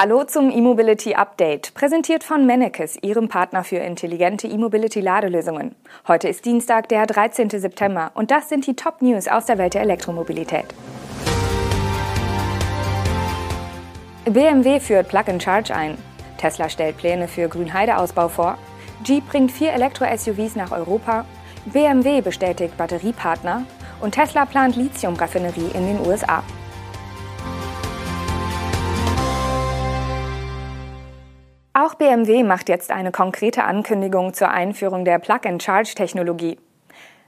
Hallo zum E-Mobility Update, präsentiert von Mennekes, Ihrem Partner für intelligente E-Mobility-Ladelösungen. Heute ist Dienstag, der 13. September und das sind die Top-News aus der Welt der Elektromobilität. BMW führt Plug-in-Charge ein. Tesla stellt Pläne für Grünheide-Ausbau vor. Jeep bringt vier Elektro-SUVs nach Europa. BMW bestätigt Batteriepartner. Und Tesla plant Lithium-Raffinerie in den USA. Auch BMW macht jetzt eine konkrete Ankündigung zur Einführung der Plug-and-Charge-Technologie.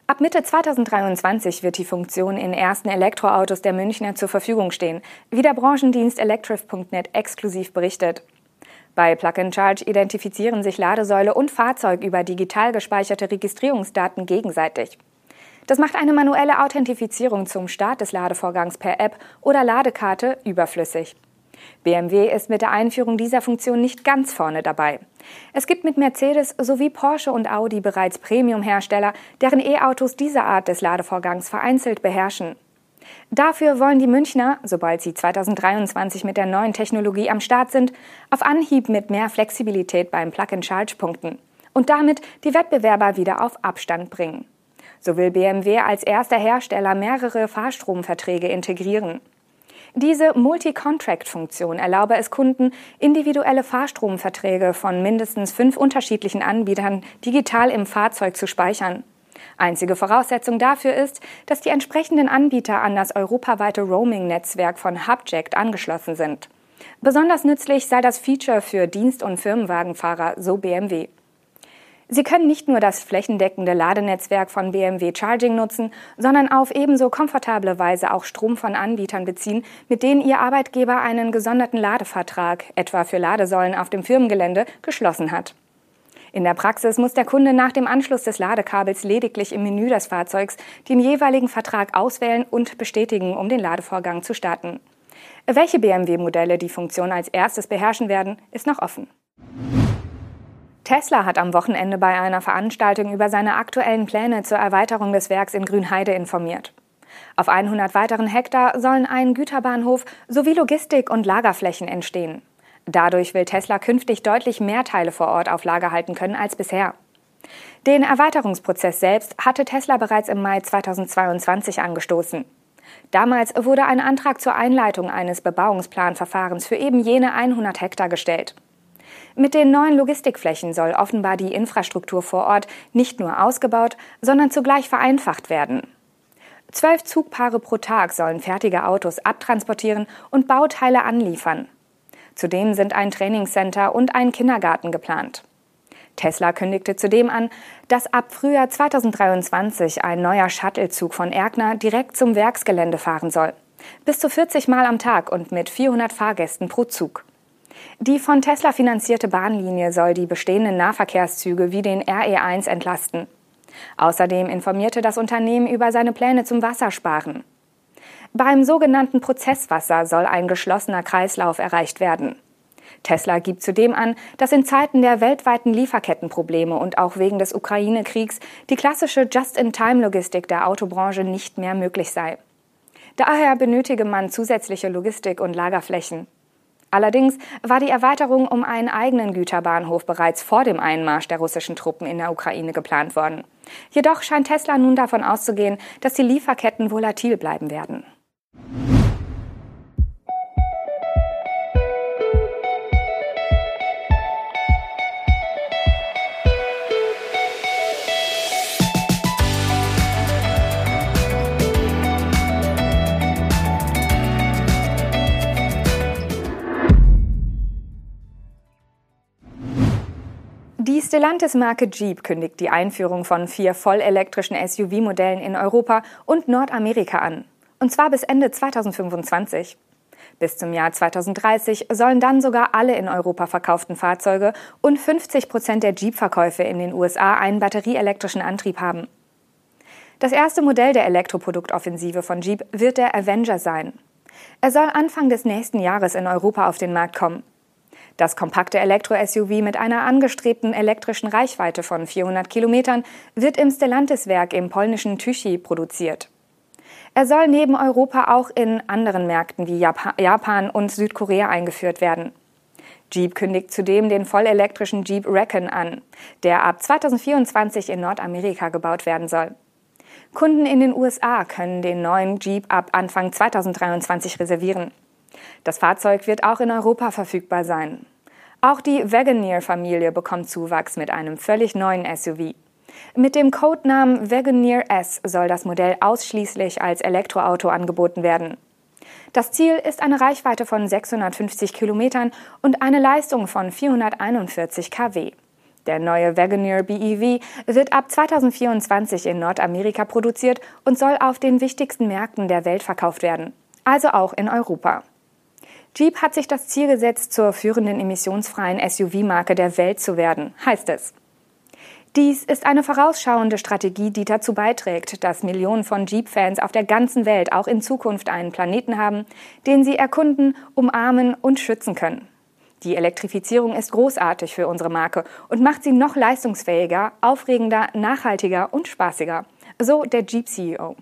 Ab Mitte 2023 wird die Funktion in ersten Elektroautos der Münchner zur Verfügung stehen, wie der Branchendienst electrif.net exklusiv berichtet. Bei Plug-and-Charge identifizieren sich Ladesäule und Fahrzeug über digital gespeicherte Registrierungsdaten gegenseitig. Das macht eine manuelle Authentifizierung zum Start des Ladevorgangs per App oder Ladekarte überflüssig. BMW ist mit der Einführung dieser Funktion nicht ganz vorne dabei. Es gibt mit Mercedes sowie Porsche und Audi bereits Premium-Hersteller, deren E-Autos diese Art des Ladevorgangs vereinzelt beherrschen. Dafür wollen die Münchner, sobald sie 2023 mit der neuen Technologie am Start sind, auf Anhieb mit mehr Flexibilität beim Plug-and-Charge punkten und damit die Wettbewerber wieder auf Abstand bringen. So will BMW als erster Hersteller mehrere Fahrstromverträge integrieren. Diese Multi-Contract-Funktion erlaube es Kunden, individuelle Fahrstromverträge von mindestens fünf unterschiedlichen Anbietern digital im Fahrzeug zu speichern. Einzige Voraussetzung dafür ist, dass die entsprechenden Anbieter an das europaweite Roaming-Netzwerk von Hubject angeschlossen sind. Besonders nützlich sei das Feature für Dienst- und Firmenwagenfahrer, so BMW. Sie können nicht nur das flächendeckende Ladenetzwerk von BMW Charging nutzen, sondern auf ebenso komfortable Weise auch Strom von Anbietern beziehen, mit denen Ihr Arbeitgeber einen gesonderten Ladevertrag, etwa für Ladesäulen auf dem Firmengelände, geschlossen hat. In der Praxis muss der Kunde nach dem Anschluss des Ladekabels lediglich im Menü des Fahrzeugs den jeweiligen Vertrag auswählen und bestätigen, um den Ladevorgang zu starten. Welche BMW-Modelle die Funktion als erstes beherrschen werden, ist noch offen. Tesla hat am Wochenende bei einer Veranstaltung über seine aktuellen Pläne zur Erweiterung des Werks in Grünheide informiert. Auf 100 weiteren Hektar sollen ein Güterbahnhof sowie Logistik- und Lagerflächen entstehen. Dadurch will Tesla künftig deutlich mehr Teile vor Ort auf Lager halten können als bisher. Den Erweiterungsprozess selbst hatte Tesla bereits im Mai 2022 angestoßen. Damals wurde ein Antrag zur Einleitung eines Bebauungsplanverfahrens für eben jene 100 Hektar gestellt. Mit den neuen Logistikflächen soll offenbar die Infrastruktur vor Ort nicht nur ausgebaut, sondern zugleich vereinfacht werden. Zwölf Zugpaare pro Tag sollen fertige Autos abtransportieren und Bauteile anliefern. Zudem sind ein Trainingscenter und ein Kindergarten geplant. Tesla kündigte zudem an, dass ab Frühjahr 2023 ein neuer Shuttlezug von Erkner direkt zum Werksgelände fahren soll. Bis zu 40 Mal am Tag und mit 400 Fahrgästen pro Zug. Die von Tesla finanzierte Bahnlinie soll die bestehenden Nahverkehrszüge wie den RE1 entlasten. Außerdem informierte das Unternehmen über seine Pläne zum Wassersparen. Beim sogenannten Prozesswasser soll ein geschlossener Kreislauf erreicht werden. Tesla gibt zudem an, dass in Zeiten der weltweiten Lieferkettenprobleme und auch wegen des Ukraine-Kriegs die klassische Just-in-Time-Logistik der Autobranche nicht mehr möglich sei. Daher benötige man zusätzliche Logistik- und Lagerflächen. Allerdings war die Erweiterung um einen eigenen Güterbahnhof bereits vor dem Einmarsch der russischen Truppen in der Ukraine geplant worden. Jedoch scheint Tesla nun davon auszugehen, dass die Lieferketten volatil bleiben werden. Die Stellantis-Marke Jeep kündigt die Einführung von vier vollelektrischen SUV-Modellen in Europa und Nordamerika an. Und zwar bis Ende 2025. Bis zum Jahr 2030 sollen dann sogar alle in Europa verkauften Fahrzeuge und 50 Prozent der Jeep-Verkäufe in den USA einen batterieelektrischen Antrieb haben. Das erste Modell der Elektroproduktoffensive von Jeep wird der Avenger sein. Er soll Anfang des nächsten Jahres in Europa auf den Markt kommen. Das kompakte Elektro-SUV mit einer angestrebten elektrischen Reichweite von 400 Kilometern wird im Stellantis-Werk im polnischen Tychy produziert. Er soll neben Europa auch in anderen Märkten wie Japan und Südkorea eingeführt werden. Jeep kündigt zudem den vollelektrischen Jeep Recon an, der ab 2024 in Nordamerika gebaut werden soll. Kunden in den USA können den neuen Jeep ab Anfang 2023 reservieren. Das Fahrzeug wird auch in Europa verfügbar sein. Auch die Wagoneer-Familie bekommt Zuwachs mit einem völlig neuen SUV. Mit dem Codenamen Wagoneer S soll das Modell ausschließlich als Elektroauto angeboten werden. Das Ziel ist eine Reichweite von 650 Kilometern und eine Leistung von 441 kW. Der neue Wagoneer BEV wird ab 2024 in Nordamerika produziert und soll auf den wichtigsten Märkten der Welt verkauft werden, also auch in Europa. Jeep hat sich das Ziel gesetzt, zur führenden emissionsfreien SUV-Marke der Welt zu werden, heißt es. Dies ist eine vorausschauende Strategie, die dazu beiträgt, dass Millionen von Jeep-Fans auf der ganzen Welt auch in Zukunft einen Planeten haben, den sie erkunden, umarmen und schützen können. Die Elektrifizierung ist großartig für unsere Marke und macht sie noch leistungsfähiger, aufregender, nachhaltiger und spaßiger. So der Jeep-CEO.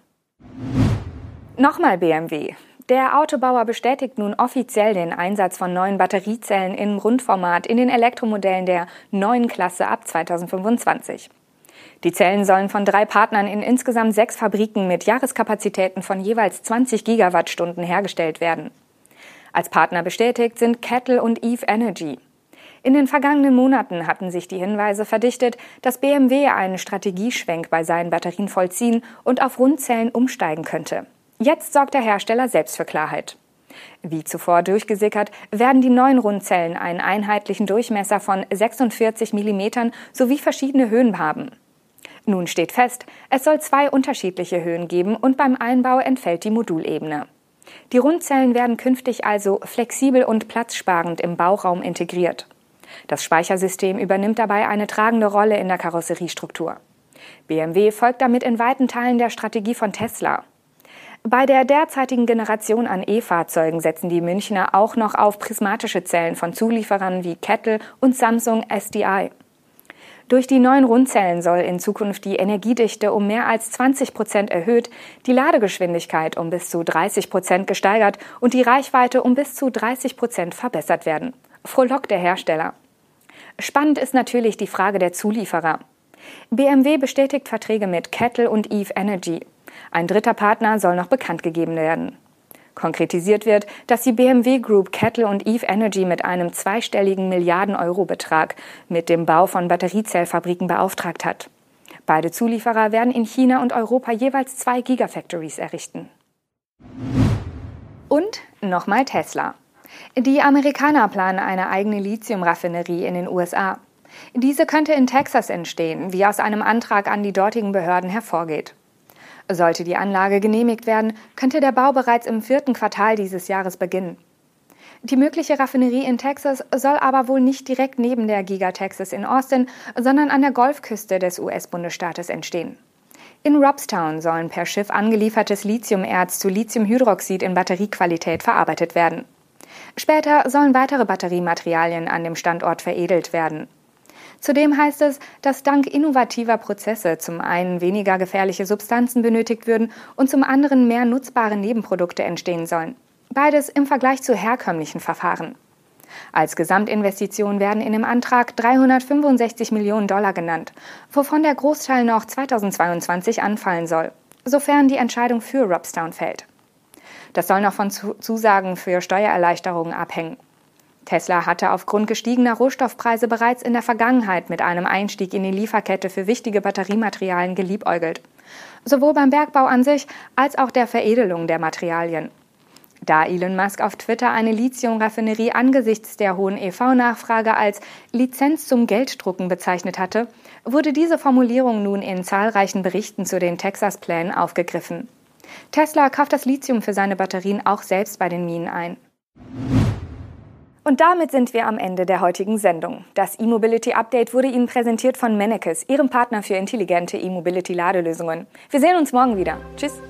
Nochmal BMW. Der Autobauer bestätigt nun offiziell den Einsatz von neuen Batteriezellen im Rundformat in den Elektromodellen der neuen Klasse ab 2025. Die Zellen sollen von drei Partnern in insgesamt sechs Fabriken mit Jahreskapazitäten von jeweils 20 Gigawattstunden hergestellt werden. Als Partner bestätigt sind Kettle und Eve Energy. In den vergangenen Monaten hatten sich die Hinweise verdichtet, dass BMW einen Strategieschwenk bei seinen Batterien vollziehen und auf Rundzellen umsteigen könnte. Jetzt sorgt der Hersteller selbst für Klarheit. Wie zuvor durchgesickert, werden die neuen Rundzellen einen einheitlichen Durchmesser von 46 mm sowie verschiedene Höhen haben. Nun steht fest, es soll zwei unterschiedliche Höhen geben und beim Einbau entfällt die Modulebene. Die Rundzellen werden künftig also flexibel und platzsparend im Bauraum integriert. Das Speichersystem übernimmt dabei eine tragende Rolle in der Karosseriestruktur. BMW folgt damit in weiten Teilen der Strategie von Tesla. Bei der derzeitigen Generation an E-Fahrzeugen setzen die Münchner auch noch auf prismatische Zellen von Zulieferern wie Kettle und Samsung SDI. Durch die neuen Rundzellen soll in Zukunft die Energiedichte um mehr als 20 Prozent erhöht, die Ladegeschwindigkeit um bis zu 30 Prozent gesteigert und die Reichweite um bis zu 30 Prozent verbessert werden. Frohlockt der Hersteller. Spannend ist natürlich die Frage der Zulieferer. BMW bestätigt Verträge mit Kettle und Eve Energy. Ein dritter Partner soll noch bekannt gegeben werden. Konkretisiert wird, dass die BMW Group Kettle und Eve Energy mit einem zweistelligen Milliarden-Euro-Betrag mit dem Bau von Batteriezellfabriken beauftragt hat. Beide Zulieferer werden in China und Europa jeweils zwei Gigafactories errichten. Und nochmal Tesla. Die Amerikaner planen eine eigene Lithiumraffinerie in den USA. Diese könnte in Texas entstehen, wie aus einem Antrag an die dortigen Behörden hervorgeht. Sollte die Anlage genehmigt werden, könnte der Bau bereits im vierten Quartal dieses Jahres beginnen. Die mögliche Raffinerie in Texas soll aber wohl nicht direkt neben der Giga Texas in Austin, sondern an der Golfküste des US-Bundesstaates entstehen. In Robstown sollen per Schiff angeliefertes Lithiumerz zu Lithiumhydroxid in Batteriequalität verarbeitet werden. Später sollen weitere Batteriematerialien an dem Standort veredelt werden. Zudem heißt es, dass dank innovativer Prozesse zum einen weniger gefährliche Substanzen benötigt würden und zum anderen mehr nutzbare Nebenprodukte entstehen sollen. Beides im Vergleich zu herkömmlichen Verfahren. Als Gesamtinvestition werden in dem Antrag 365 Millionen Dollar genannt, wovon der Großteil noch 2022 anfallen soll, sofern die Entscheidung für Robstown fällt. Das soll noch von Zusagen für Steuererleichterungen abhängen. Tesla hatte aufgrund gestiegener Rohstoffpreise bereits in der Vergangenheit mit einem Einstieg in die Lieferkette für wichtige Batteriematerialien geliebäugelt. Sowohl beim Bergbau an sich als auch der Veredelung der Materialien. Da Elon Musk auf Twitter eine Lithiumraffinerie angesichts der hohen EV-Nachfrage als Lizenz zum Gelddrucken bezeichnet hatte, wurde diese Formulierung nun in zahlreichen Berichten zu den Texas-Plänen aufgegriffen. Tesla kauft das Lithium für seine Batterien auch selbst bei den Minen ein. Und damit sind wir am Ende der heutigen Sendung. Das E-Mobility Update wurde Ihnen präsentiert von Mennekes, Ihrem Partner für intelligente E-Mobility-Ladelösungen. Wir sehen uns morgen wieder. Tschüss.